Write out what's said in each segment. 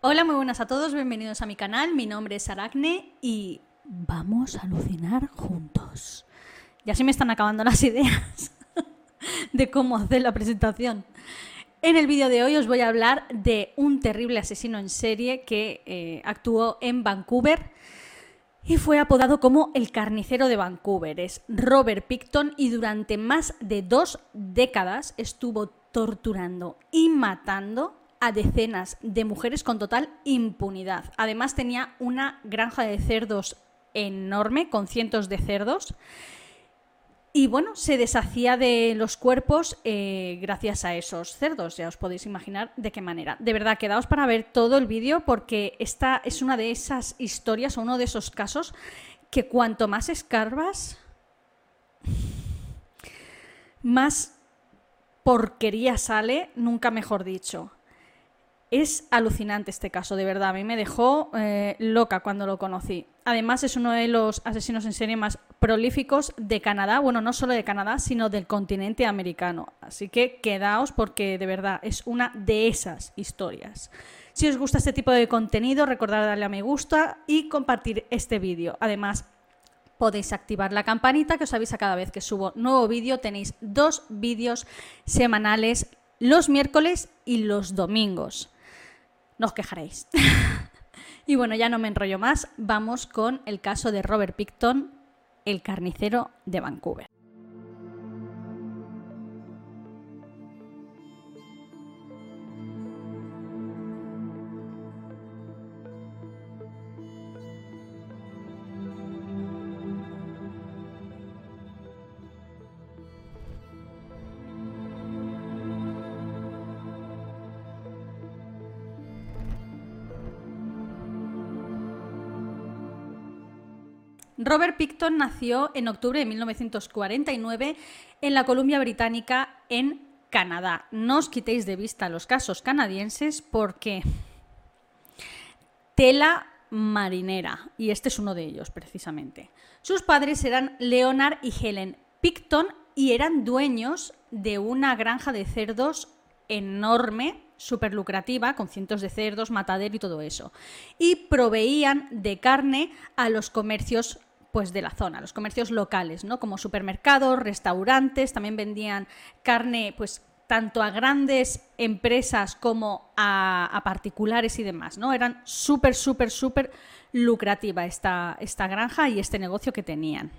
Hola, muy buenas a todos, bienvenidos a mi canal. Mi nombre es Aracne y vamos a alucinar juntos. Ya se me están acabando las ideas de cómo hacer la presentación. En el vídeo de hoy os voy a hablar de un terrible asesino en serie que eh, actuó en Vancouver y fue apodado como el carnicero de Vancouver. Es Robert Picton y durante más de dos décadas estuvo torturando y matando a decenas de mujeres con total impunidad. Además tenía una granja de cerdos enorme con cientos de cerdos. Y bueno, se deshacía de los cuerpos eh, gracias a esos cerdos. Ya os podéis imaginar de qué manera. De verdad, quedaos para ver todo el vídeo porque esta es una de esas historias o uno de esos casos que cuanto más escarbas, más porquería sale, nunca mejor dicho. Es alucinante este caso, de verdad. A mí me dejó eh, loca cuando lo conocí. Además, es uno de los asesinos en serie más prolíficos de Canadá. Bueno, no solo de Canadá, sino del continente americano. Así que quedaos porque de verdad es una de esas historias. Si os gusta este tipo de contenido, recordad darle a me gusta y compartir este vídeo. Además, podéis activar la campanita que os avisa cada vez que subo nuevo vídeo. Tenéis dos vídeos semanales los miércoles y los domingos no os quejaréis. y bueno, ya no me enrollo más, vamos con el caso de Robert Picton, el carnicero de Vancouver. Robert Picton nació en octubre de 1949 en la Columbia Británica, en Canadá. No os quitéis de vista los casos canadienses porque tela marinera, y este es uno de ellos precisamente. Sus padres eran Leonard y Helen Picton y eran dueños de una granja de cerdos enorme, súper lucrativa, con cientos de cerdos, matadero y todo eso. Y proveían de carne a los comercios pues de la zona, los comercios locales, ¿no? Como supermercados, restaurantes, también vendían carne, pues tanto a grandes empresas como a, particulares y demás, ¿no? Eran súper, súper, súper lucrativa esta, esta granja y este negocio que tenían.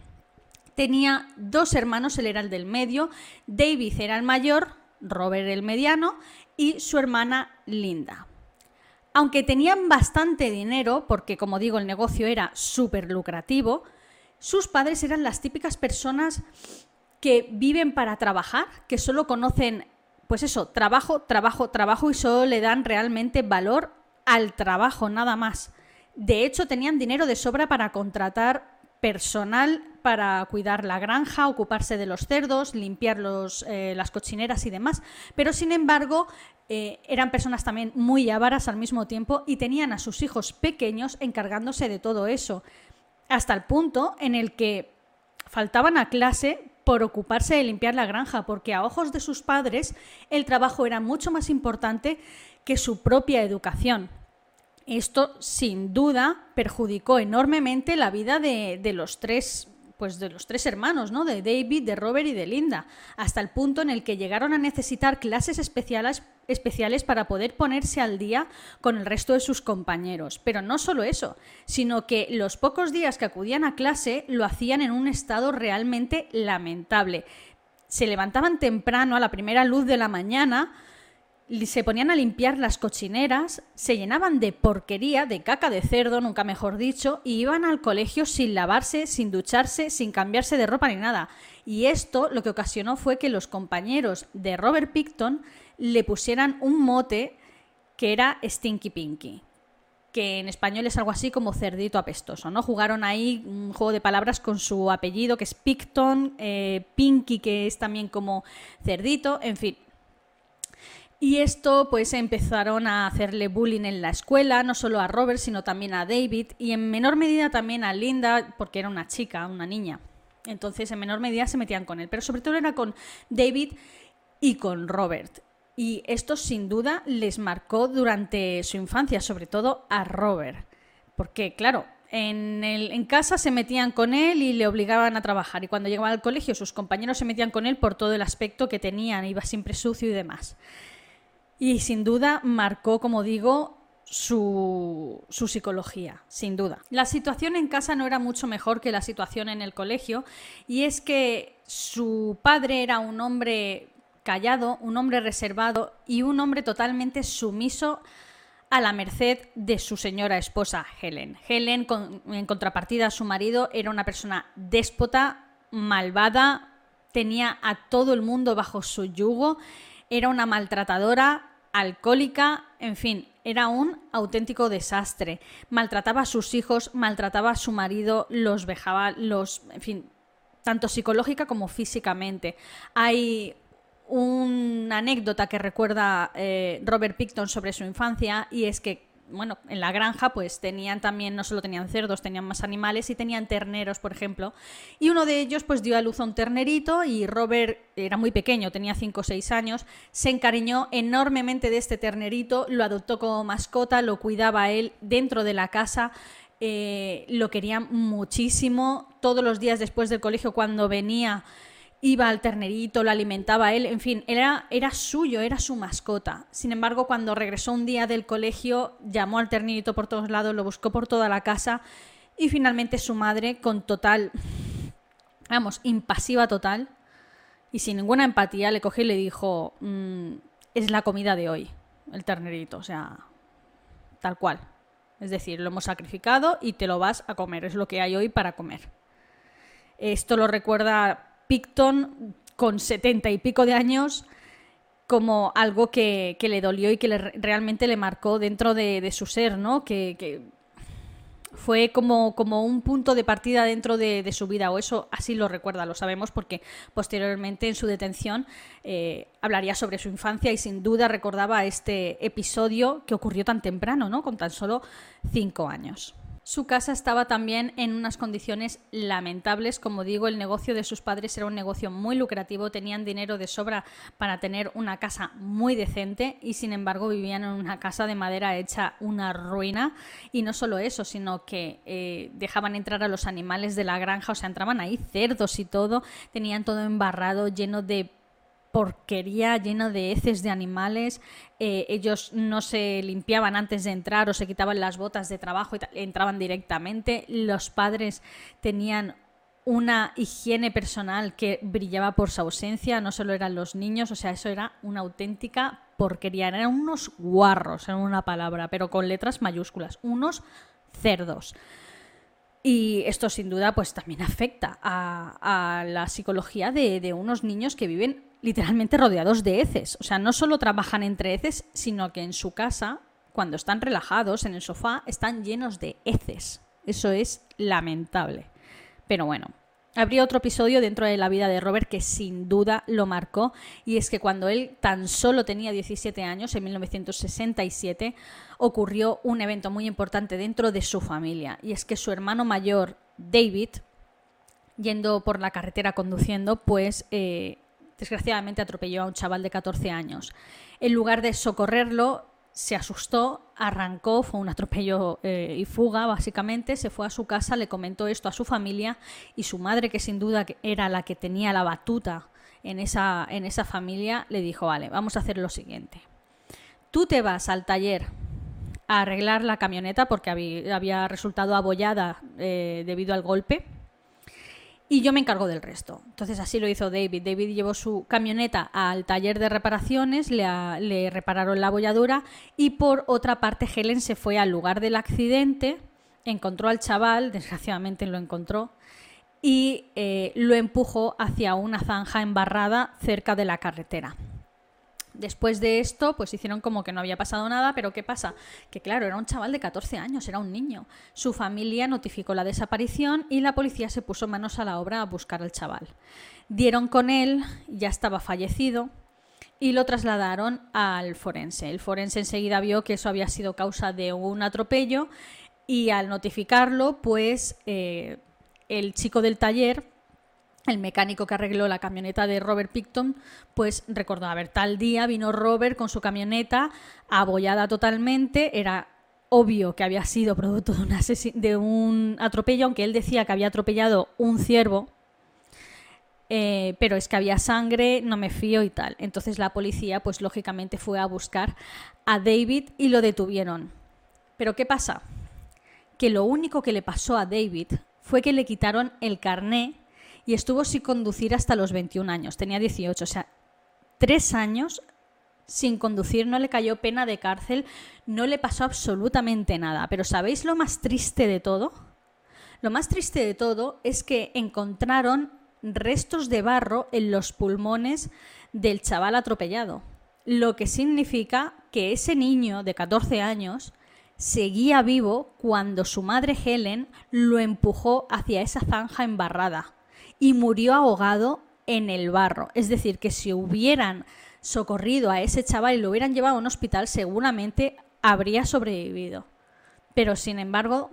Tenía dos hermanos, él era el del medio, David era el mayor, Robert el mediano y su hermana Linda. Aunque tenían bastante dinero, porque como digo el negocio era súper lucrativo, sus padres eran las típicas personas que viven para trabajar, que solo conocen, pues eso, trabajo, trabajo, trabajo y solo le dan realmente valor al trabajo, nada más. De hecho, tenían dinero de sobra para contratar personal para cuidar la granja, ocuparse de los cerdos, limpiar los, eh, las cochineras y demás. Pero sin embargo, eh, eran personas también muy avaras al mismo tiempo y tenían a sus hijos pequeños encargándose de todo eso hasta el punto en el que faltaban a clase por ocuparse de limpiar la granja, porque a ojos de sus padres el trabajo era mucho más importante que su propia educación. Esto, sin duda, perjudicó enormemente la vida de, de los tres pues de los tres hermanos, ¿no? De David, de Robert y de Linda, hasta el punto en el que llegaron a necesitar clases especiales, especiales para poder ponerse al día con el resto de sus compañeros. Pero no solo eso, sino que los pocos días que acudían a clase lo hacían en un estado realmente lamentable. Se levantaban temprano a la primera luz de la mañana, se ponían a limpiar las cochineras, se llenaban de porquería, de caca de cerdo, nunca mejor dicho, y iban al colegio sin lavarse, sin ducharse, sin cambiarse de ropa ni nada. Y esto lo que ocasionó fue que los compañeros de Robert Picton le pusieran un mote que era Stinky Pinky que en español es algo así como cerdito apestoso, ¿no? Jugaron ahí un juego de palabras con su apellido, que es Picton, eh, Pinky, que es también como cerdito, en fin, y esto pues empezaron a hacerle bullying en la escuela, no solo a Robert, sino también a David y en menor medida también a Linda, porque era una chica, una niña. Entonces en menor medida se metían con él, pero sobre todo era con David y con Robert. Y esto sin duda les marcó durante su infancia, sobre todo a Robert. Porque, claro, en, casa se metían con él y le obligaban a trabajar. Y cuando llegaba al colegio, sus compañeros se metían con él por todo el aspecto que tenían, iba siempre sucio y demás. Y sin duda marcó, como digo, su, su, psicología, sin duda. La situación en casa no era mucho mejor que la situación en el colegio, y es que su padre era un hombre callado, un hombre reservado y un hombre totalmente sumiso a la merced de su señora esposa, Helen. Helen, en contrapartida a su marido, era una persona déspota, malvada, tenía a todo el mundo bajo su yugo, era una maltratadora, alcohólica, en fin, era un auténtico desastre. Maltrataba a sus hijos, maltrataba a su marido, los vejaba, los, en fin, tanto psicológica como físicamente. Hay una anécdota que recuerda eh, Robert Picton sobre su infancia y es que bueno, en la granja pues tenían también, no solo tenían cerdos, tenían más animales y tenían terneros, por ejemplo. Y uno de ellos pues dio a luz a un ternerito y Robert era muy pequeño, tenía 5 o 6 años, se encariñó enormemente de este ternerito, lo adoptó como mascota, lo cuidaba él dentro de la casa. Eh, lo quería muchísimo. Todos los días después del colegio, cuando venía, iba al ternerito, lo alimentaba él, en fin, era, era suyo, era su mascota. Sin embargo, cuando regresó un día del colegio, llamó al ternerito por todos lados, lo buscó por toda la casa y finalmente su madre, con total, vamos, impasiva total y sin ninguna empatía, le cogió y le dijo, mm, es la comida de hoy, el ternerito, o sea, tal cual. Es decir, lo hemos sacrificado y te lo vas a comer, es lo que hay hoy para comer. Esto lo recuerda Picton con setenta y pico de años como algo que, le dolió y que realmente le marcó dentro de, su ser, ¿no? Que, fue como, como, un punto de partida dentro de, su vida, o eso así lo recuerda, lo sabemos, porque posteriormente en su detención eh, hablaría sobre su infancia y sin duda recordaba este episodio que ocurrió tan temprano, ¿no? Con tan solo cinco años. Su casa estaba también en unas condiciones lamentables. Como digo, el negocio de sus padres era un negocio muy lucrativo, tenían dinero de sobra para tener una casa muy decente y sin embargo vivían en una casa de madera hecha una ruina. Y no solo eso, sino que eh, dejaban entrar a los animales de la granja, o sea, entraban ahí cerdos y todo, tenían todo embarrado, lleno de porquería llena de heces de animales. Eh, ellos no se limpiaban antes de entrar o se quitaban las botas de trabajo y entraban directamente. Los padres tenían una higiene personal que brillaba por su ausencia, no solo eran los niños, o sea, eso era una auténtica porquería. Eran unos guarros, en una palabra, pero con letras mayúsculas, unos cerdos. Y esto sin duda pues también afecta a, la psicología de, de, unos niños que viven literalmente rodeados de heces. O sea, no solo trabajan entre heces, sino que en su casa, cuando están relajados en el sofá, están llenos de heces. Eso es lamentable. Pero bueno, habría otro episodio dentro de la vida de Robert que sin duda lo marcó, y es que cuando él tan solo tenía 17 años, en 1967, ocurrió un evento muy importante dentro de su familia, y es que su hermano mayor, David, yendo por la carretera conduciendo, pues eh, desgraciadamente atropelló a un chaval de 14 años. En lugar de socorrerlo, se asustó, arrancó, fue un atropello eh, y fuga básicamente, se fue a su casa, le comentó esto a su familia y su madre, que sin duda era la que tenía la batuta en esa, en esa familia, le dijo, vale, vamos a hacer lo siguiente. Tú te vas al taller a arreglar la camioneta porque había, resultado abollada eh, debido al golpe y yo me encargo del resto. Entonces así lo hizo David. David llevó su camioneta al taller de reparaciones, le, repararon la bolladura y por otra parte Helen se fue al lugar del accidente, encontró al chaval, desgraciadamente lo encontró, y eh, lo empujó hacia una zanja embarrada cerca de la carretera. Después de esto, pues hicieron como que no había pasado nada, pero ¿qué pasa? Que claro, era un chaval de 14 años, era un niño. Su familia notificó la desaparición y la policía se puso manos a la obra a buscar al chaval. Dieron con él, ya estaba fallecido, y lo trasladaron al forense. El forense enseguida vio que eso había sido causa de un atropello y al notificarlo, pues eh, el chico del taller el mecánico que arregló la camioneta de Robert Picton, pues recordó, a ver, tal día vino Robert con su camioneta abollada totalmente, era obvio que había sido producto de un, atropello, aunque él decía que había atropellado un ciervo, eh, pero es que había sangre, no me fío y tal. Entonces la policía, pues lógicamente fue a buscar a David y lo detuvieron. Pero ¿qué pasa? Que lo único que le pasó a David fue que le quitaron el carné y estuvo sin conducir hasta los 21 años. Tenía 18, o sea, tres años sin conducir, no le cayó pena de cárcel, no le pasó absolutamente nada. Pero ¿sabéis lo más triste de todo? Lo más triste de todo es que encontraron restos de barro en los pulmones del chaval atropellado, lo que significa que ese niño de 14 años seguía vivo cuando su madre Helen lo empujó hacia esa zanja embarrada y murió ahogado en el barro. Es decir, que si hubieran socorrido a ese chaval y lo hubieran llevado a un hospital, seguramente habría sobrevivido. Pero sin embargo,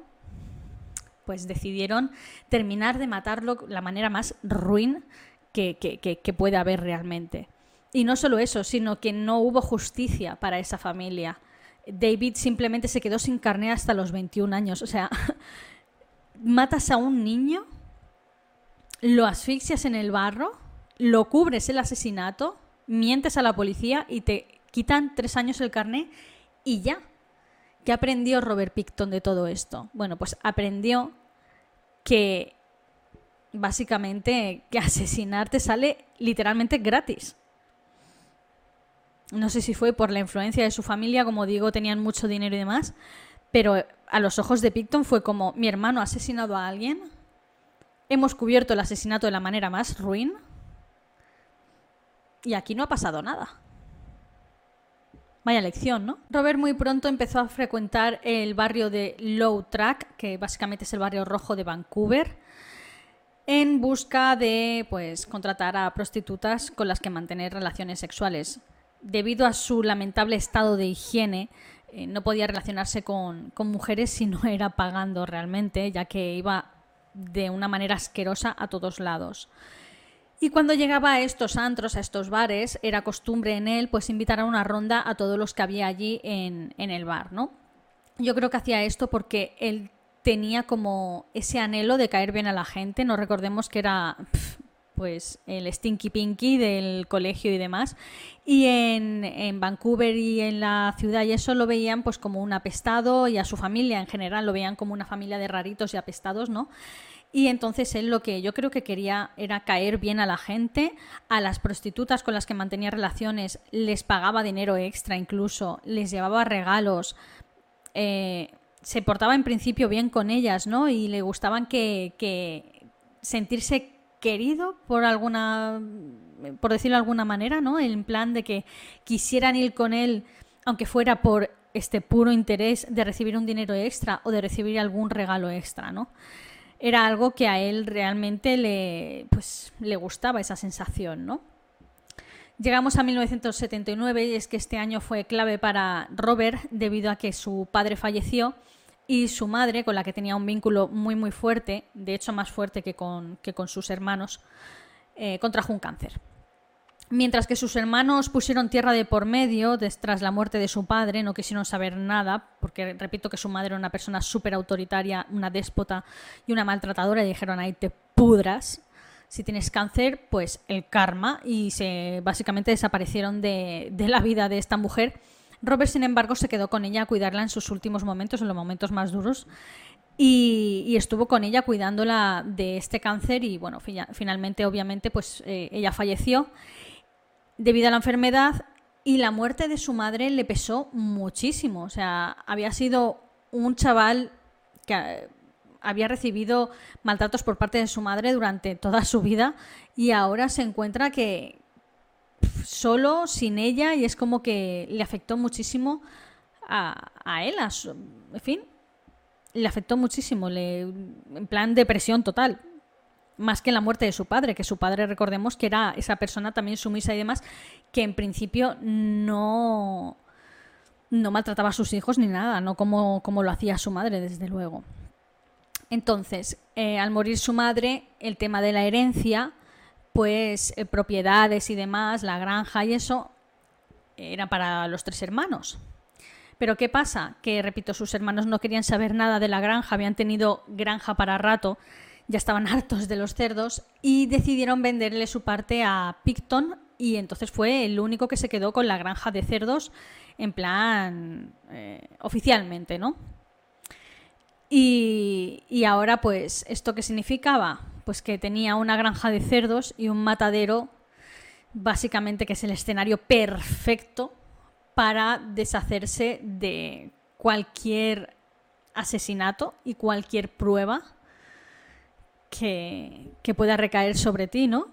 pues decidieron terminar de matarlo la manera más ruin que, que, puede haber realmente. Y no solo eso, sino que no hubo justicia para esa familia. David simplemente se quedó sin carne hasta los 21 años. O sea, matas a un niño, lo asfixias en el barro, lo cubres el asesinato, mientes a la policía y te quitan tres años el carné y ya. ¿Qué aprendió Robert Picton de todo esto? Bueno, pues aprendió que básicamente que asesinarte sale literalmente gratis. No sé si fue por la influencia de su familia, como digo, tenían mucho dinero y demás, pero a los ojos de Picton fue como mi hermano ha asesinado a alguien, hemos cubierto el asesinato de la manera más ruin y aquí no ha pasado nada. Vaya lección, ¿no? Robert muy pronto empezó a frecuentar el barrio de Low Track, que básicamente es el barrio rojo de Vancouver, en busca de pues contratar a prostitutas con las que mantener relaciones sexuales. Debido a su lamentable estado de higiene, eh, no podía relacionarse con, con mujeres si no era pagando realmente, ya que iba de una manera asquerosa a todos lados. Y cuando llegaba a estos antros, a estos bares, era costumbre en él pues invitar a una ronda a todos los que había allí en, el bar, ¿no? Yo creo que hacía esto porque él tenía como ese anhelo de caer bien a la gente. No recordemos que era pues el Stinky Pinky del colegio y demás. Y en, en, Vancouver y en la ciudad y eso lo veían pues como un apestado y a su familia en general lo veían como una familia de raritos y apestados, ¿no? Y entonces él lo que yo creo que quería era caer bien a la gente, a las prostitutas con las que mantenía relaciones les pagaba dinero extra incluso, les llevaba regalos, eh, se portaba en principio bien con ellas, ¿no? Y le gustaban que, que sentirse querido por alguna, por decirlo de alguna manera, ¿no? En plan de que quisieran ir con él, aunque fuera por este puro interés de recibir un dinero extra o de recibir algún regalo extra, ¿no? era algo que a él realmente le, pues, le gustaba esa sensación, ¿no? Llegamos a 1979 y es que este año fue clave para Robert debido a que su padre falleció y su madre, con la que tenía un vínculo muy muy fuerte, de hecho más fuerte que con, que con sus hermanos, eh, contrajo un cáncer. Mientras que sus hermanos pusieron tierra de por medio tras la muerte de su padre, no quisieron saber nada, porque repito que su madre era una persona súper autoritaria, una déspota y una maltratadora, y dijeron ahí te pudras. Si tienes cáncer, pues el karma, y se básicamente desaparecieron de, la vida de esta mujer. Robert, sin embargo, se quedó con ella a cuidarla en sus últimos momentos, en los momentos más duros, y, estuvo con ella cuidándola de este cáncer y bueno, finalmente obviamente pues eh, ella falleció debido a la enfermedad y la muerte de su madre le pesó muchísimo. O sea, había sido un chaval que eh, había recibido maltratos por parte de su madre durante toda su vida y ahora se encuentra que solo, sin ella, y es como que le afectó muchísimo a, a él, a en fin, le afectó muchísimo, le, en plan depresión total más que la muerte de su padre, que su padre recordemos que era esa persona también sumisa y demás, que en principio no, no maltrataba a sus hijos ni nada, no como, como lo hacía su madre, desde luego. Entonces, eh, al morir su madre, el tema de la herencia, pues eh, propiedades y demás, la granja y eso, era para los tres hermanos. Pero ¿qué pasa? Que, repito, sus hermanos no querían saber nada de la granja, habían tenido granja para rato, ya estaban hartos de los cerdos y decidieron venderle su parte a Picton y entonces fue el único que se quedó con la granja de cerdos en plan eh, oficialmente, ¿no? Y, y ahora, pues, ¿esto qué significaba? Pues que tenía una granja de cerdos y un matadero, básicamente que es el escenario perfecto para deshacerse de cualquier asesinato y cualquier prueba que, que, pueda recaer sobre ti, ¿no?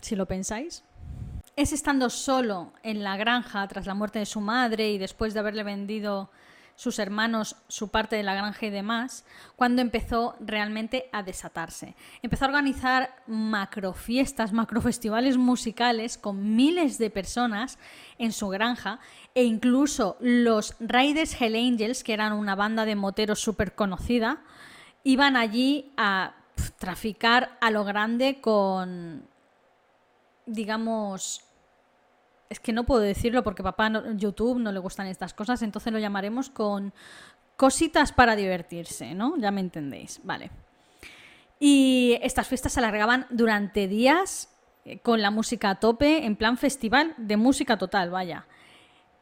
Si lo pensáis. Es estando solo en la granja tras la muerte de su madre y después de haberle vendido sus hermanos su parte de la granja y demás, cuando empezó realmente a desatarse. Empezó a organizar macrofiestas, macrofestivales musicales con miles de personas en su granja e incluso los Raiders Hell Angels, que eran una banda de moteros súper conocida, iban allí a traficar a lo grande con, digamos, es que no puedo decirlo porque papá no, YouTube no le gustan estas cosas, entonces lo llamaremos con cositas para divertirse, ¿no? Ya me entendéis, vale. Y estas fiestas se alargaban durante días eh, con la música a tope, en plan festival de música total, vaya.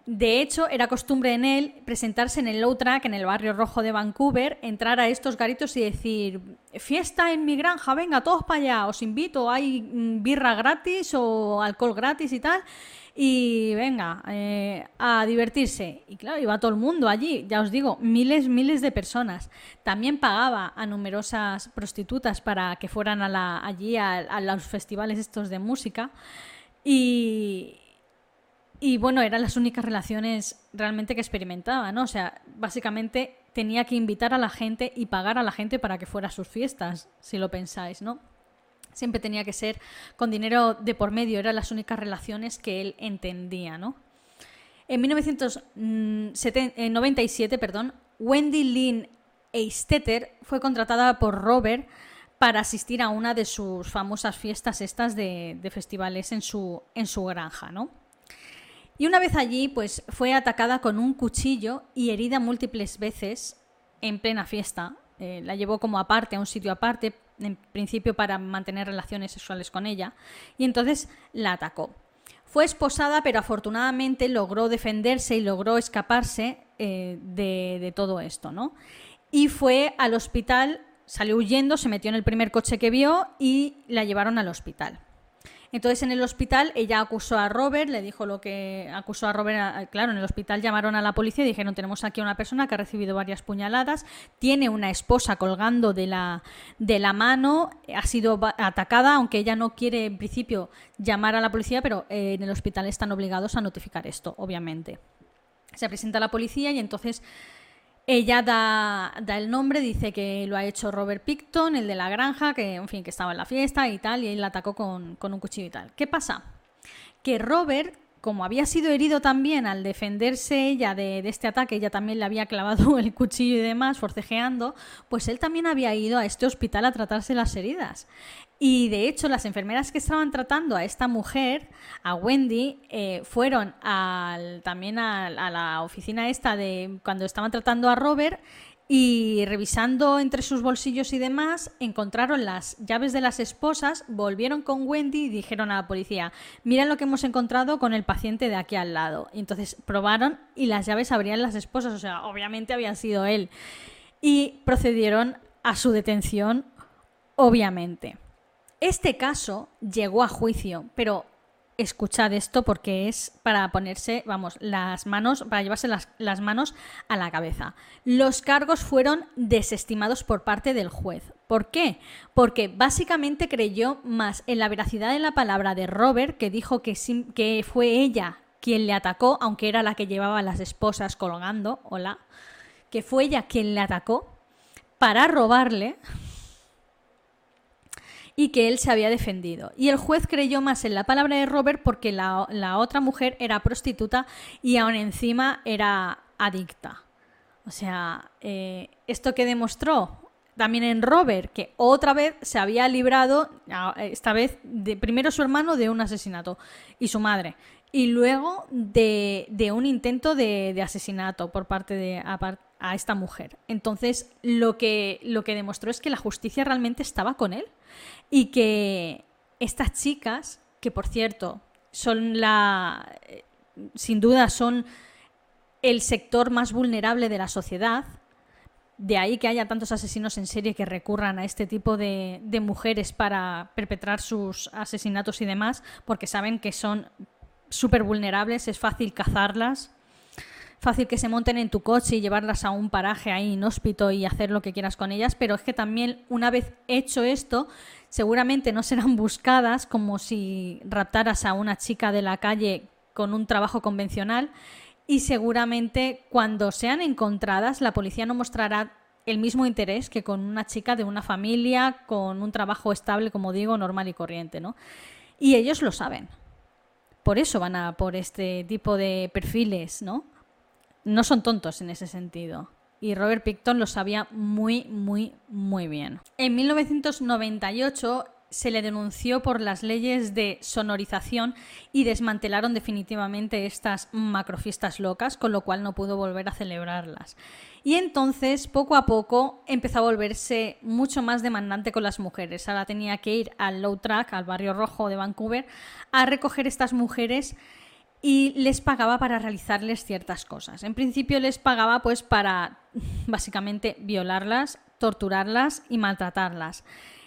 De hecho, era costumbre en él presentarse en el Low Track, en el barrio rojo de Vancouver, entrar a estos garitos y decir, fiesta en mi granja, venga, todos para allá, os invito, hay mm, birra gratis o alcohol gratis y tal y venga, eh, a divertirse. Y claro, iba todo el mundo allí, ya os digo, miles, miles de personas. También pagaba a numerosas prostitutas para que fueran a allí a, los festivales estos de música. Y, y bueno, eran las únicas relaciones realmente que experimentaba, ¿no? O sea, básicamente tenía que invitar a la gente y pagar a la gente para que fuera a sus fiestas, si lo pensáis, ¿no? Siempre tenía que ser con dinero de por medio, eran las únicas relaciones que él entendía, ¿no? En 1997, perdón, Wendy Lynn Eistetter fue contratada por Robert para asistir a una de sus famosas fiestas estas de, de, festivales en su, en su granja, ¿no? Y una vez allí, pues fue atacada con un cuchillo y herida múltiples veces en plena fiesta. Eh, la llevó como aparte, a un sitio aparte, en principio para mantener relaciones sexuales con ella, y entonces la atacó. Fue esposada, pero afortunadamente logró defenderse y logró escaparse eh, de, de, todo esto, ¿no? Y fue al hospital, salió huyendo, se metió en el primer coche que vio y la llevaron al hospital. Entonces en el hospital ella acusó a Robert, le dijo lo que acusó a Robert, claro, en el hospital llamaron a la policía y dijeron, tenemos aquí a una persona que ha recibido varias puñaladas, tiene una esposa colgando de la, de la mano, ha sido atacada, aunque ella no quiere en principio llamar a la policía, pero eh, en el hospital están obligados a notificar esto, obviamente. Se presenta a la policía y entonces ella da, el nombre, dice que lo ha hecho Robert Picton, el de la granja, que en fin, que estaba en la fiesta y tal, y él la atacó con, con un cuchillo y tal. ¿Qué pasa? Que Robert como había sido herido también al defenderse ella de, este ataque, ella también le había clavado el cuchillo y demás, forcejeando, pues él también había ido a este hospital a tratarse las heridas. Y de hecho, las enfermeras que estaban tratando a esta mujer, a Wendy, eh, fueron también a, a la oficina esta de cuando estaban tratando a Robert y revisando entre sus bolsillos y demás, encontraron las llaves de las esposas, volvieron con Wendy y dijeron a la policía, miren lo que hemos encontrado con el paciente de aquí al lado. Y entonces probaron y las llaves abrían las esposas, o sea, obviamente había sido él. Y procedieron a su detención, obviamente. Este caso llegó a juicio, pero escuchad esto porque es para ponerse, vamos, las manos, para llevarse las, las, manos a la cabeza. Los cargos fueron desestimados por parte del juez. ¿Por qué? Porque básicamente creyó más en la veracidad de la palabra de Robert, que dijo que, que fue ella quien le atacó, aunque era la que llevaba las esposas colgando, hola, que fue ella quien le atacó para robarle y que él se había defendido. Y el juez creyó más en la palabra de Robert porque la, otra mujer era prostituta y aún encima era adicta. O sea, eh, ¿esto que demostró? también en Robert, que otra vez se había librado, esta vez de primero su hermano de un asesinato y su madre, y luego de, un intento de, asesinato por parte de a, esta mujer. Entonces, lo que, lo que demostró es que la justicia realmente estaba con él y que estas chicas, que por cierto son la, sin duda son el sector más vulnerable de la sociedad, de ahí que haya tantos asesinos en serie que recurran a este tipo de, mujeres para perpetrar sus asesinatos y demás, porque saben que son súper vulnerables, es fácil cazarlas, fácil que se monten en tu coche y llevarlas a un paraje ahí inhóspito y hacer lo que quieras con ellas, pero es que también una vez hecho esto, seguramente no serán buscadas como si raptaras a una chica de la calle con un trabajo convencional, y seguramente cuando sean encontradas la policía no mostrará el mismo interés que con una chica de una familia con un trabajo estable, como digo, normal y corriente, ¿no? Y ellos lo saben. Por eso van a por este tipo de perfiles, ¿no? No son tontos en ese sentido. Y Robert Picton lo sabía muy, muy, muy bien. En 1998 se le denunció por las leyes de sonorización y desmantelaron definitivamente estas macrofiestas locas, con lo cual no pudo volver a celebrarlas. Y entonces, poco a poco, empezó a volverse mucho más demandante con las mujeres. Ahora tenía que ir al Low Track, al barrio rojo de Vancouver, a recoger estas mujeres y les pagaba para realizarles ciertas cosas. En principio les pagaba pues para básicamente violarlas, torturarlas y maltratarlas.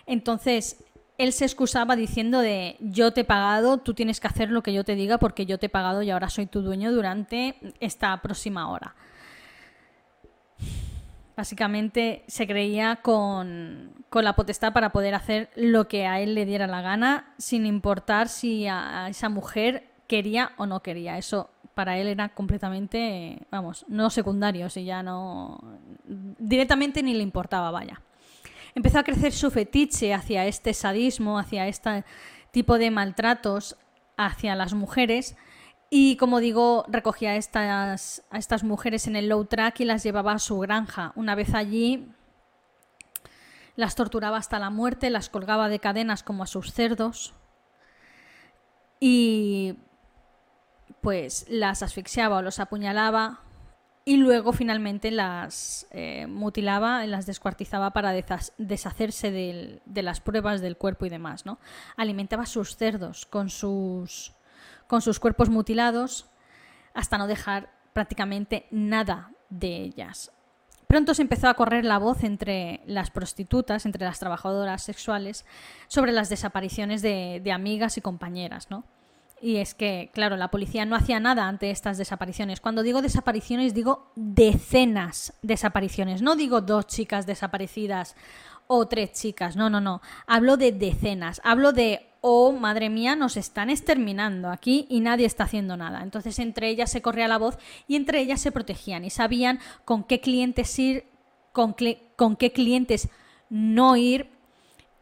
Entonces, él se excusaba diciendo de yo te he pagado, tú tienes que hacer lo que yo te diga porque yo te he pagado y ahora soy tu dueño durante esta próxima hora. Básicamente se creía con, la potestad para poder hacer lo que a él le diera la gana, sin importar si a, esa mujer quería o no quería. Eso para él era completamente, vamos, no secundario, si ya no... directamente ni le importaba, vaya empezó a crecer su fetiche hacia este sadismo, hacia este tipo de maltratos hacia las mujeres. Y como digo, recogía a estas, a estas mujeres en el low track y las llevaba a su granja. Una vez allí, las torturaba hasta la muerte, las colgaba de cadenas como a sus cerdos y pues las asfixiaba o los apuñalaba y luego finalmente las eh, mutilaba, las descuartizaba para deshacerse de las pruebas del cuerpo y demás. ¿no? Alimentaba sus cerdos con sus, con sus cuerpos mutilados hasta no dejar prácticamente nada de ellas. Pronto se empezó a correr la voz entre las prostitutas, entre las trabajadoras sexuales, sobre las desapariciones de, de amigas y compañeras. ¿no? Y es que, claro, la policía no hacía nada ante estas desapariciones. Cuando digo desapariciones, digo decenas de desapariciones. No digo dos chicas desaparecidas o tres chicas. No, no, no. Hablo de decenas. Hablo de, oh, madre mía, nos están exterminando aquí y nadie está haciendo nada. Entonces, entre ellas se corría la voz y entre ellas se protegían y sabían con qué clientes ir, con, con qué clientes no ir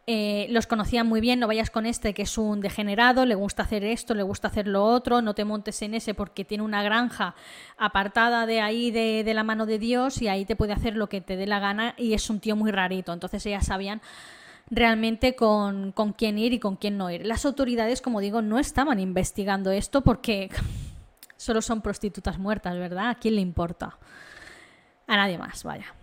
eh, los conocían muy bien, no vayas con este que es un degenerado, le gusta hacer esto, le gusta hacer lo otro, no te montes en ese porque tiene una granja apartada de ahí de, la mano de Dios y ahí te puede hacer lo que te dé la gana y es un tío muy rarito. Entonces ellas sabían realmente con, con quién ir y con quién no ir. Las autoridades, como digo, no estaban investigando esto porque solo son prostitutas muertas, ¿verdad? ¿A quién le importa? A nadie más, vaya.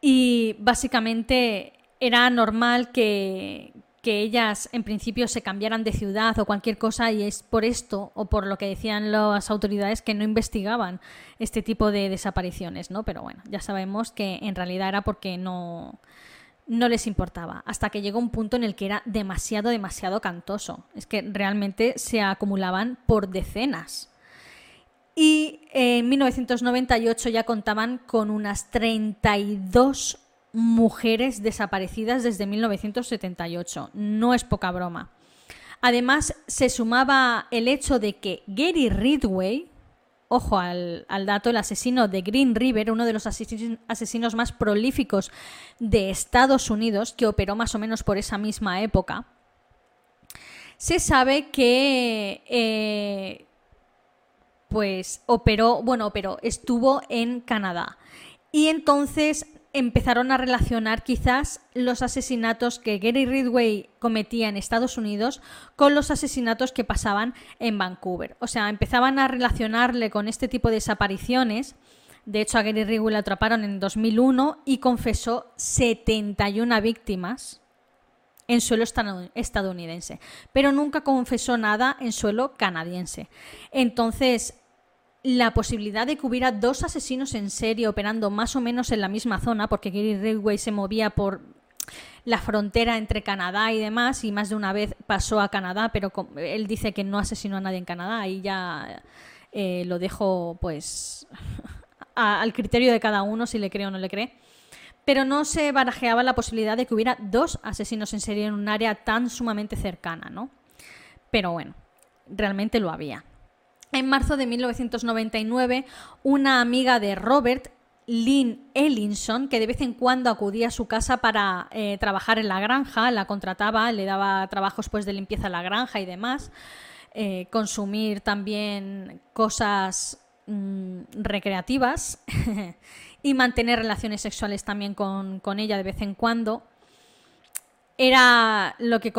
Y básicamente era normal que, ellas en principio se cambiaran de ciudad o cualquier cosa y es por esto o por lo que decían las autoridades que no investigaban este tipo de desapariciones, ¿no? Pero bueno, ya sabemos que en realidad era porque no, no les importaba, hasta que llegó un punto en el que era demasiado, demasiado cantoso. Es que realmente se acumulaban por decenas. Y en 1998 ya contaban con unas 32 mujeres desaparecidas desde 1978. No es poca broma. Además, se sumaba el hecho de que Gary Ridway, ojo al, dato, el asesino de Green River, uno de los asesinos más prolíficos de Estados Unidos, que operó más o menos por esa misma época, se sabe que eh, pues operó, bueno, pero estuvo en Canadá. Y entonces empezaron a relacionar quizás los asesinatos que Gary Ridgway cometía en Estados Unidos con los asesinatos que pasaban en Vancouver. O sea, empezaban a relacionarle con este tipo de desapariciones. De hecho, a Gary Ridgway lo atraparon en 2001 y confesó 71 víctimas en suelo estadounidense, pero nunca confesó nada en suelo canadiense. Entonces, la posibilidad de que hubiera dos asesinos en serie operando más o menos en la misma zona, porque Gary Ridgway se movía por la frontera entre Canadá y demás, y más de una vez pasó a Canadá, pero él dice que no asesinó a nadie en Canadá, y ya eh, lo dejo pues al criterio de cada uno si le cree o no le cree. Pero no se barajeaba la posibilidad de que hubiera dos asesinos en serie en un área tan sumamente cercana, ¿no? Pero bueno, realmente lo había. En marzo de 1999, una amiga de Robert, Lynn Ellinson, que de vez en cuando acudía a su casa para eh, trabajar en la granja, la contrataba, le daba trabajos pues, de limpieza en la granja y demás, eh, consumir también cosas mm, recreativas y mantener relaciones sexuales también con, ella de vez en cuando, era lo que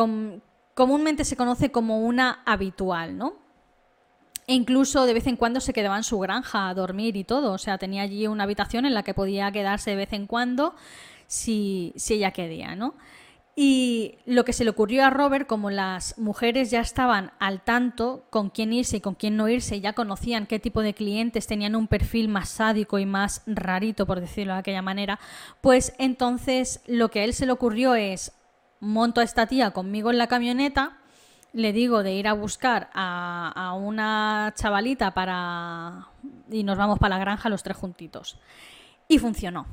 comúnmente se conoce como una habitual, ¿no? E incluso de vez en cuando se quedaba en su granja a dormir y todo. O sea, tenía allí una habitación en la que podía quedarse de vez en cuando si, si ella quería, ¿no? Y lo que se le ocurrió a Robert, como las mujeres ya estaban al tanto con quién irse y con quién no irse, ya conocían qué tipo de clientes tenían un perfil más sádico y más rarito, por decirlo de aquella manera, pues entonces lo que a él se le ocurrió es monto a esta tía conmigo en la camioneta le digo de ir a buscar a, una chavalita para y nos vamos para la granja los tres juntitos. Y funcionó.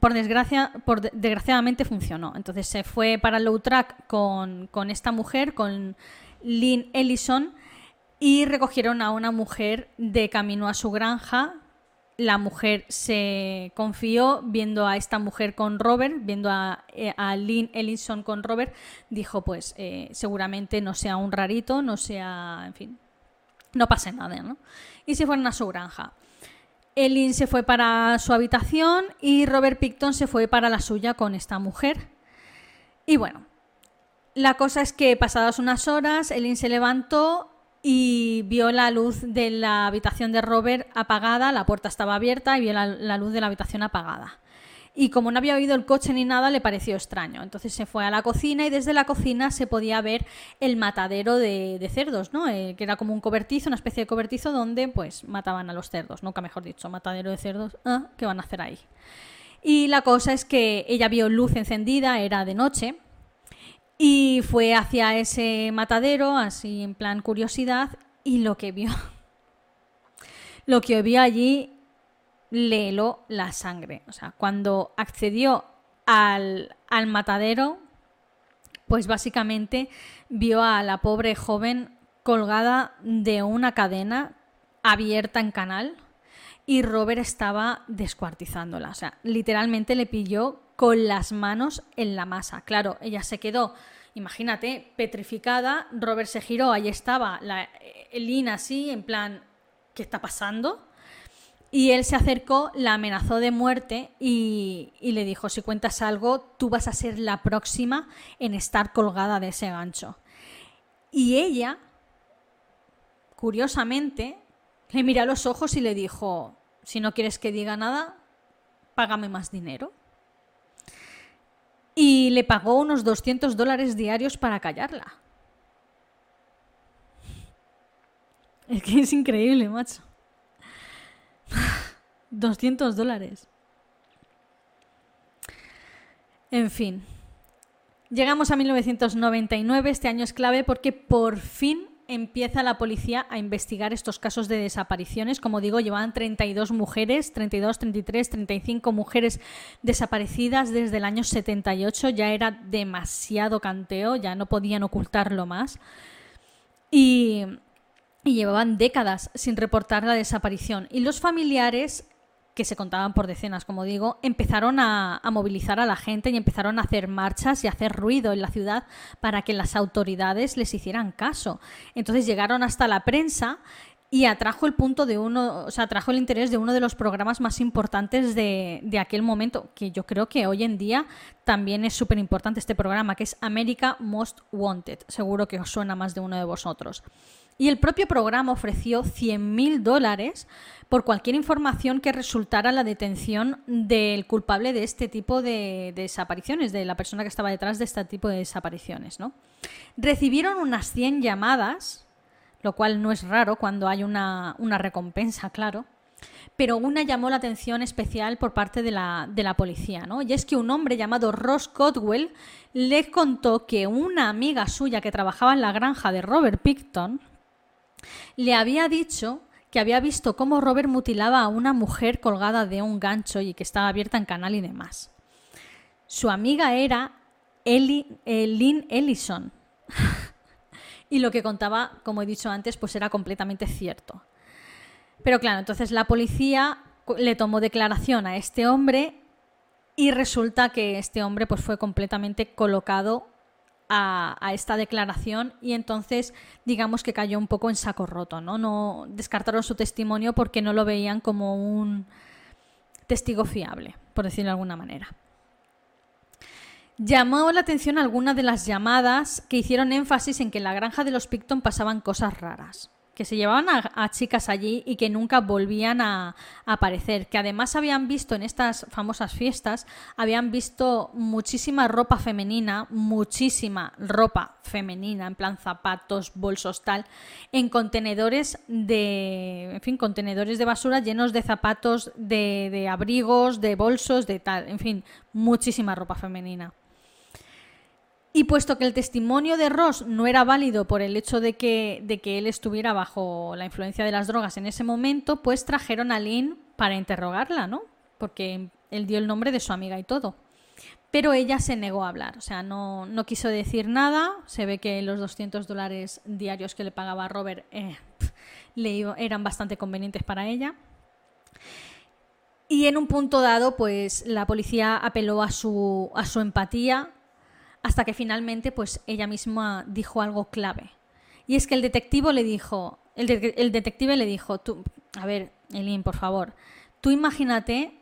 Por desgracia, por desgraciadamente funcionó. Entonces se fue para low track con, con esta mujer, con Lynn Ellison, y recogieron a una mujer de camino a su granja la mujer se confió viendo a esta mujer con Robert, viendo a, eh, Lynn Ellison con Robert, dijo pues eh, seguramente no sea un rarito, no sea, en fin, no pase nada, ¿no? Y se fueron a su granja. Lynn se fue para su habitación y Robert Picton se fue para la suya con esta mujer. Y bueno, la cosa es que pasadas unas horas, Lynn se levantó y vio la luz de la habitación de Robert apagada, la puerta estaba abierta y vio la, luz de la habitación apagada. Y como no había oído el coche ni nada, le pareció extraño. Entonces se fue a la cocina y desde la cocina se podía ver el matadero de, cerdos, ¿no? Eh, que era como un cobertizo, una especie de cobertizo donde pues mataban a los cerdos, nunca mejor dicho, matadero de cerdos. Ah, ¿Qué van a hacer ahí? Y la cosa es que ella vio luz encendida, era de noche, y fue hacia ese matadero, así en plan curiosidad, y lo que vio, lo que vio allí le heló la sangre. O sea, cuando accedió al, al matadero, pues básicamente vio a la pobre joven colgada de una cadena abierta en canal y Robert estaba descuartizándola. O sea, literalmente le pilló con las manos en la masa. Claro, ella se quedó, imagínate, petrificada, Robert se giró, ahí estaba la eh, Lina así, en plan, ¿qué está pasando? Y él se acercó, la amenazó de muerte y, y, le dijo, si cuentas algo, tú vas a ser la próxima en estar colgada de ese gancho. Y ella, curiosamente, le miró a los ojos y le dijo, si no quieres que diga nada, págame más dinero y le pagó unos 200 dólares diarios para callarla. Es que es increíble, macho. 200 dólares. En fin. Llegamos a 1999. Este año es clave porque por fin empieza la policía a investigar estos casos de desapariciones. Como digo, llevaban 32 mujeres, 32, 33, 35 mujeres desaparecidas desde el año 78. Ya era demasiado canteo, ya no podían ocultarlo más. Y, y llevaban décadas sin reportar la desaparición. Y los familiares que se contaban por decenas, como digo, empezaron a, movilizar a la gente y empezaron a hacer marchas y a hacer ruido en la ciudad para que las autoridades les hicieran caso. Entonces llegaron hasta la prensa y atrajo el punto de uno, o sea, atrajo el interés de uno de los programas más importantes de, de aquel momento, que yo creo que hoy en día también es súper importante este programa, que es America Most Wanted. Seguro que os suena más de uno de vosotros. Y el propio programa ofreció 100.000 dólares por cualquier información que resultara la detención del culpable de este tipo de, desapariciones, de la persona que estaba detrás de este tipo de desapariciones. ¿no? Recibieron unas 100 llamadas, lo cual no es raro cuando hay una, recompensa, claro, pero una llamó la atención especial por parte de la, policía, ¿no? Y es que un hombre llamado Ross Codwell le contó que una amiga suya que trabajaba en la granja de Robert Picton le había dicho que había visto cómo Robert mutilaba a una mujer colgada de un gancho y que estaba abierta en canal y demás. Su amiga era Ellie, eh, Lynn Ellison. y lo que contaba, como he dicho antes, pues era completamente cierto. Pero claro, entonces la policía le tomó declaración a este hombre y resulta que este hombre pues fue completamente colocado a, esta declaración y entonces digamos que cayó un poco en saco roto, ¿no? No descartaron su testimonio porque no lo veían como un testigo fiable, por decirlo de alguna manera. Llamó la atención algunas de las llamadas que hicieron énfasis en que en la granja de los Picton pasaban cosas raras que se llevaban a, chicas allí y que nunca volvían a, aparecer, que además habían visto en estas famosas fiestas, habían visto muchísima ropa femenina, muchísima ropa femenina, en plan zapatos, bolsos, tal, en contenedores de, en fin, contenedores de basura llenos de zapatos, de, de abrigos, de bolsos, de tal, en fin, muchísima ropa femenina. Y puesto que el testimonio de Ross no era válido por el hecho de que, de que él estuviera bajo la influencia de las drogas en ese momento, pues trajeron a Lynn para interrogarla, ¿no? Porque él dio el nombre de su amiga y todo. Pero ella se negó a hablar, o sea, no, no quiso decir nada. Se ve que los 200 dólares diarios que le pagaba Robert eh, le eran bastante convenientes para ella. Y en un punto dado, pues la policía apeló a su, a su empatía hasta que finalmente pues ella misma dijo algo clave. Y es que el detective le dijo, el, detective le dijo, tú, a ver, Elin, por favor, tú imagínate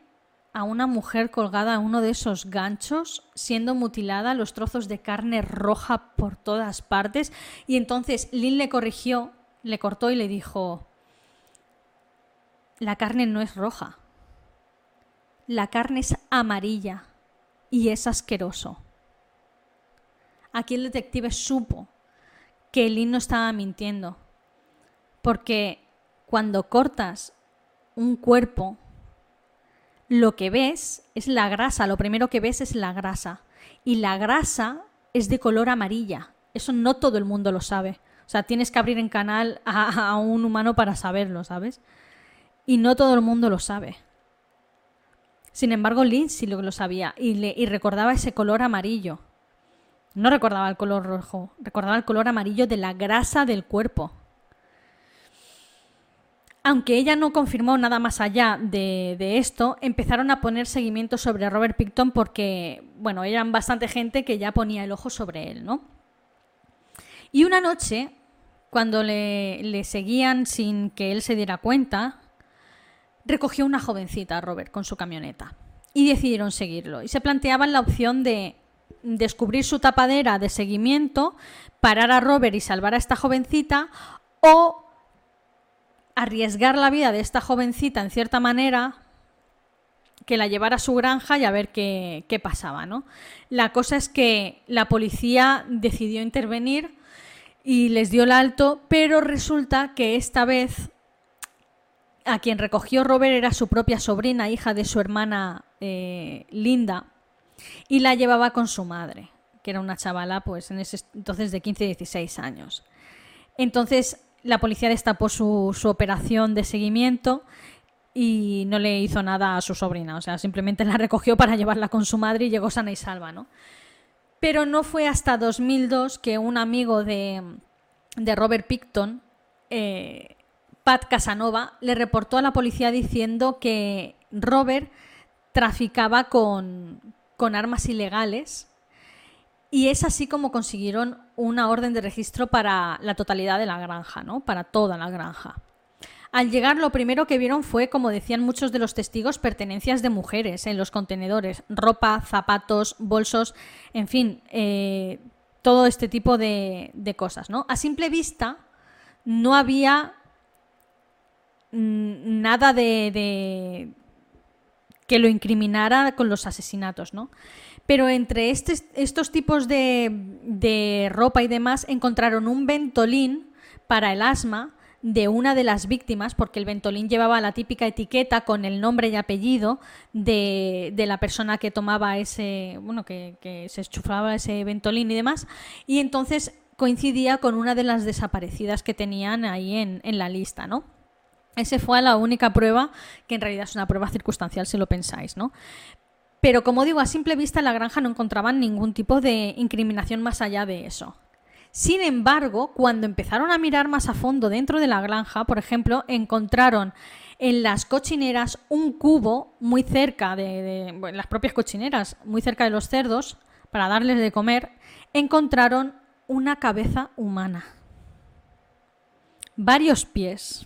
a una mujer colgada a uno de esos ganchos, siendo mutilada, los trozos de carne roja por todas partes. Y entonces Lynn le corrigió, le cortó y le dijo, la carne no es roja, la carne es amarilla y es asqueroso. Aquí el detective supo que Lynn no estaba mintiendo. Porque cuando cortas un cuerpo, lo que ves es la grasa, lo primero que ves es la grasa. Y la grasa es de color amarilla. Eso no todo el mundo lo sabe. O sea, tienes que abrir en canal a, un humano para saberlo, ¿sabes? Y no todo el mundo lo sabe. Sin embargo, Lynn sí lo, sabía y, le, y recordaba ese color amarillo. No recordaba el color rojo, recordaba el color amarillo de la grasa del cuerpo. Aunque ella no confirmó nada más allá de, esto, empezaron a poner seguimiento sobre Robert Picton porque, bueno, eran bastante gente que ya ponía el ojo sobre él, ¿no? Y una noche, cuando le, le seguían sin que él se diera cuenta, recogió una jovencita, Robert, con su camioneta. Y decidieron seguirlo. Y se planteaban la opción de descubrir su tapadera de seguimiento, parar a Robert y salvar a esta jovencita, o arriesgar la vida de esta jovencita en cierta manera, que la llevara a su granja y a ver qué, qué pasaba, ¿no? La cosa es que la policía decidió intervenir y les dio el alto, pero resulta que esta vez a quien recogió Robert era su propia sobrina, hija de su hermana eh, Linda, y la llevaba con su madre, que era una chavala pues en ese entonces de 15-16 años. Entonces la policía destapó su, su operación de seguimiento y no le hizo nada a su sobrina, o sea, simplemente la recogió para llevarla con su madre y llegó sana y salva, ¿no? Pero no fue hasta 2002 que un amigo de, de Robert Picton, eh, Pat Casanova, le reportó a la policía diciendo que Robert traficaba con, con armas ilegales y es así como consiguieron una orden de registro para la totalidad de la granja, ¿no? Para toda la granja. Al llegar lo primero que vieron fue, como decían muchos de los testigos, pertenencias de mujeres en los contenedores, ropa, zapatos, bolsos, en fin, eh, todo este tipo de, cosas. ¿no? A simple vista no había mm, nada de, que lo incriminara con los asesinatos, ¿no? Pero entre estos tipos de, de ropa y demás encontraron un ventolín para el asma de una de las víctimas, porque el Ventolín llevaba la típica etiqueta con el nombre y apellido de, la persona que tomaba ese, bueno, que, se enchufaba ese Ventolín y demás, y entonces coincidía con una de las desaparecidas que tenían ahí en, en la lista, ¿no? Esa fue la única prueba, que en realidad es una prueba circunstancial si lo pensáis, ¿no? Pero como digo, a simple vista en la granja no encontraban ningún tipo de incriminación más allá de eso. Sin embargo, cuando empezaron a mirar más a fondo dentro de la granja, por ejemplo, encontraron en las cochineras un cubo muy cerca de, las propias cochineras, muy cerca de los cerdos, para darles de comer, encontraron una cabeza humana, varios pies,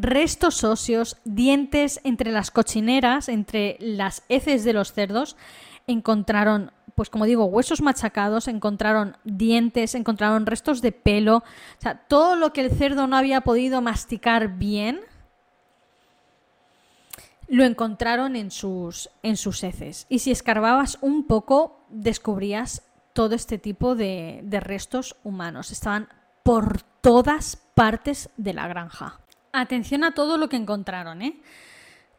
restos óseos, dientes entre las cochineras, entre las heces de los cerdos, encontraron pues como digo, huesos machacados, encontraron dientes, encontraron restos de pelo, o sea, todo lo que el cerdo no había podido masticar bien, lo encontraron en sus, en sus heces. Y si escarbabas un poco, descubrías todo este tipo de, de restos humanos. Estaban por todas partes de la granja. Atención a todo lo que encontraron, ¿eh?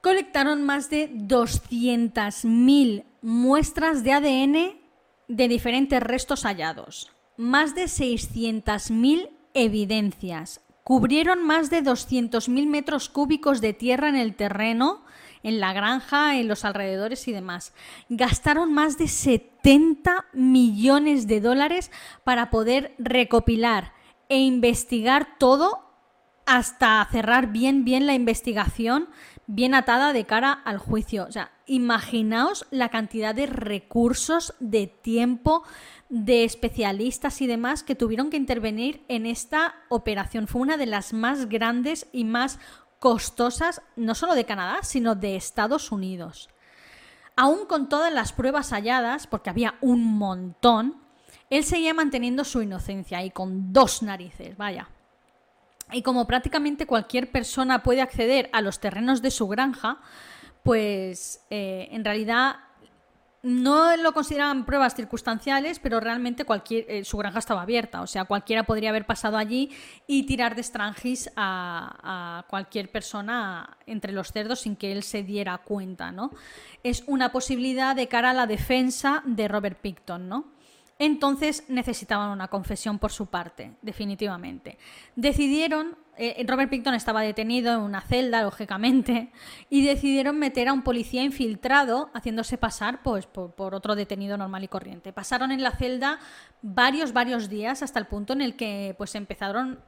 colectaron más de 200.000 muestras de ADN de diferentes restos hallados, más de 600.000 evidencias, cubrieron más de 200.000 metros cúbicos de tierra en el terreno, en la granja, en los alrededores y demás. Gastaron más de 70 millones de dólares para poder recopilar e investigar todo hasta cerrar bien bien la investigación bien atada de cara al juicio. O sea, imaginaos la cantidad de recursos, de tiempo, de especialistas y demás que tuvieron que intervenir en esta operación. Fue una de las más grandes y más costosas, no solo de Canadá, sino de Estados Unidos. Aún con todas las pruebas halladas, porque había un montón, él seguía manteniendo su inocencia y con dos narices, vaya. Y como prácticamente cualquier persona puede acceder a los terrenos de su granja, pues eh, en realidad no lo consideraban pruebas circunstanciales, pero realmente eh, su granja estaba abierta. O sea, cualquiera podría haber pasado allí y tirar de estrangis a, a, cualquier persona entre los cerdos sin que él se diera cuenta, ¿no? Es una posibilidad de cara a la defensa de Robert Picton, ¿no? Entonces necesitaban una confesión por su parte, definitivamente. Decidieron, eh, Robert Picton estaba detenido en una celda, lógicamente, y decidieron meter a un policía infiltrado haciéndose pasar pues, por, otro detenido normal y corriente. Pasaron en la celda varios, varios días hasta el punto en el que pues empezaron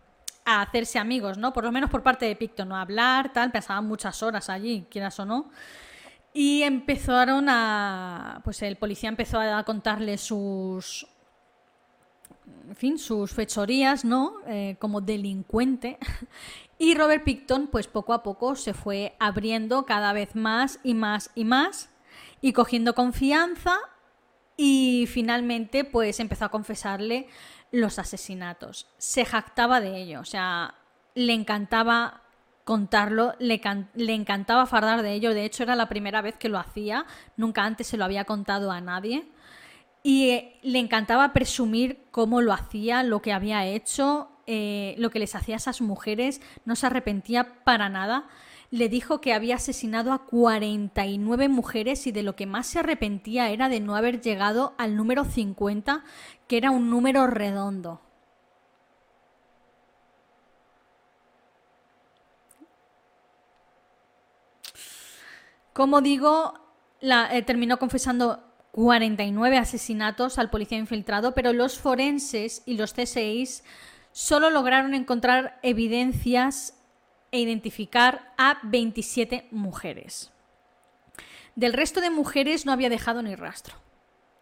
a hacerse amigos, ¿no? Por lo menos por parte de Picton, ¿no? A hablar, tal, pasaban muchas horas allí, quieras o no. Y empezaron a. Pues el policía empezó a contarle sus. En fin, sus fechorías, ¿no? Eh, como delincuente. Y Robert Picton, pues poco a poco se fue abriendo cada vez más y más y más. Y cogiendo confianza. Y finalmente, pues empezó a confesarle los asesinatos. Se jactaba de ello. O sea, le encantaba contarlo, le, encantaba fardar de ello, de hecho era la primera vez que lo hacía, nunca antes se lo había contado a nadie. Y eh, le encantaba presumir cómo lo hacía, lo que había hecho, eh, lo que les hacía a esas mujeres, no se arrepentía para nada. Le dijo que había asesinado a 49 mujeres y de lo que más se arrepentía era de no haber llegado al número 50, que era un número redondo. Como digo, la, eh, terminó confesando 49 asesinatos al policía infiltrado, pero los forenses y los CSIs solo lograron encontrar evidencias e identificar a 27 mujeres. Del resto de mujeres no había dejado ni rastro.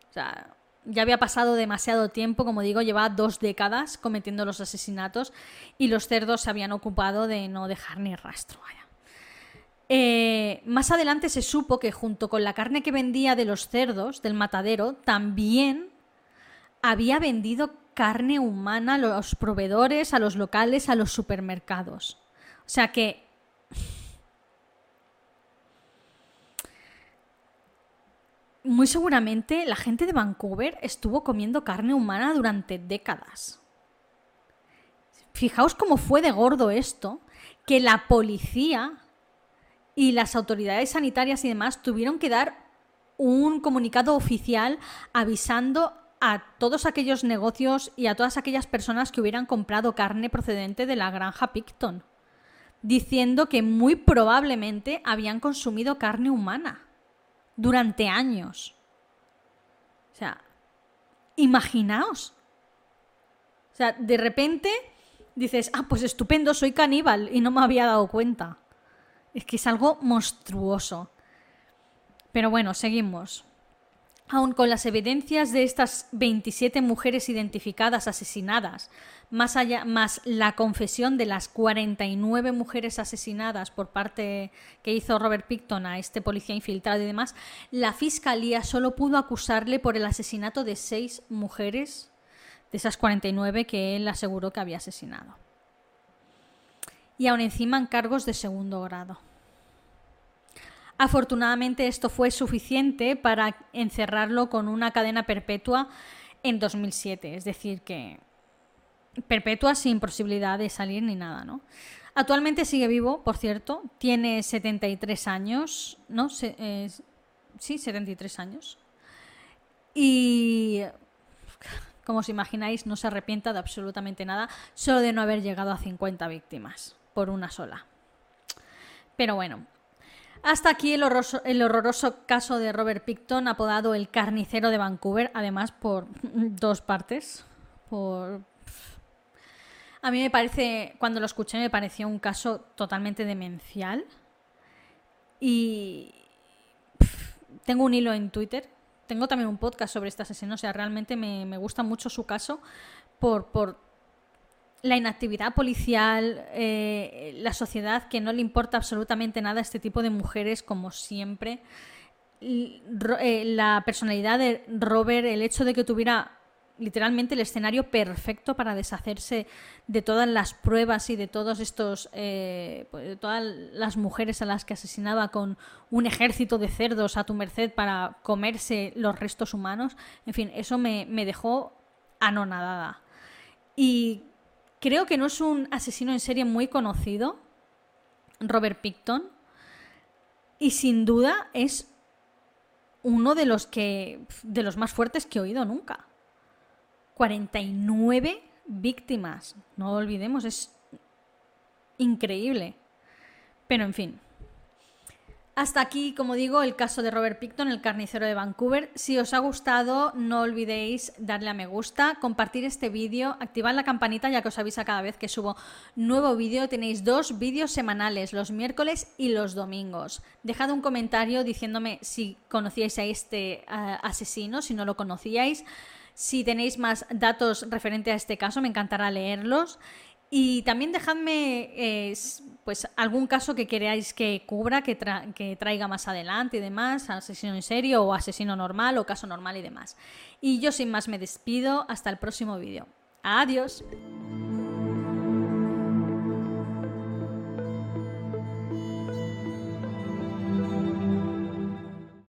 O sea, ya había pasado demasiado tiempo, como digo, llevaba dos décadas cometiendo los asesinatos y los cerdos se habían ocupado de no dejar ni rastro. Eh, más adelante se supo que junto con la carne que vendía de los cerdos, del matadero, también había vendido carne humana a los proveedores, a los locales, a los supermercados. O sea que muy seguramente la gente de Vancouver estuvo comiendo carne humana durante décadas. Fijaos cómo fue de gordo esto, que la policía y las autoridades sanitarias y demás tuvieron que dar un comunicado oficial avisando a todos aquellos negocios y a todas aquellas personas que hubieran comprado carne procedente de la granja Picton, diciendo que muy probablemente habían consumido carne humana durante años. O sea, imaginaos. O sea, de repente dices, ah, pues estupendo, soy caníbal y no me había dado cuenta. Es que es algo monstruoso. Pero bueno, seguimos. Aún con las evidencias de estas 27 mujeres identificadas asesinadas, más, allá, más la confesión de las 49 mujeres asesinadas por parte que hizo Robert Picton a este policía infiltrado y demás, la fiscalía solo pudo acusarle por el asesinato de seis mujeres de esas 49 que él aseguró que había asesinado. Y aún encima en cargos de segundo grado. Afortunadamente esto fue suficiente para encerrarlo con una cadena perpetua en 2007, es decir, que perpetua sin posibilidad de salir ni nada, ¿no? Actualmente sigue vivo, por cierto, tiene 73 años, ¿no? sí, 73 años. Y como os imagináis, no se arrepienta de absolutamente nada, solo de no haber llegado a 50 víctimas por una sola. Pero bueno, hasta aquí el horroroso, caso de Robert Picton, apodado el carnicero de Vancouver, además por dos partes. Por... A mí me parece, cuando lo escuché, me pareció un caso totalmente demencial. Y tengo un hilo en Twitter. Tengo también un podcast sobre este asesino. O sea, realmente me, me gusta mucho su caso por, por la inactividad policial, eh, la sociedad que no le importa absolutamente nada a este tipo de mujeres, como siempre. Eh, la personalidad de Robert, el hecho de que tuviera literalmente el escenario perfecto para deshacerse de todas las pruebas y de todos estos eh, pues, todas las mujeres a las que asesinaba con un ejército de cerdos a tu merced para comerse los restos humanos en fin eso me, me dejó anonadada y Creo que no es un asesino en serie muy conocido, Robert Picton, y sin duda es uno de los que de los más fuertes que he oído nunca. 49 víctimas, no olvidemos, es increíble. Pero en fin, hasta aquí, como digo, el caso de Robert Picton, el carnicero de Vancouver. Si os ha gustado, no olvidéis darle a me gusta, compartir este vídeo, activar la campanita ya que os avisa cada vez que subo nuevo vídeo. Tenéis dos vídeos semanales, los miércoles y los domingos. Dejad un comentario diciéndome si conocíais a este asesino, si no lo conocíais. Si tenéis más datos referente a este caso, me encantará leerlos. Y también dejadme eh, pues algún caso que queráis que cubra, que, que, traiga más adelante y demás, asesino en serio o asesino normal o caso normal y demás. Y yo sin más me despido, hasta el próximo vídeo. Adiós.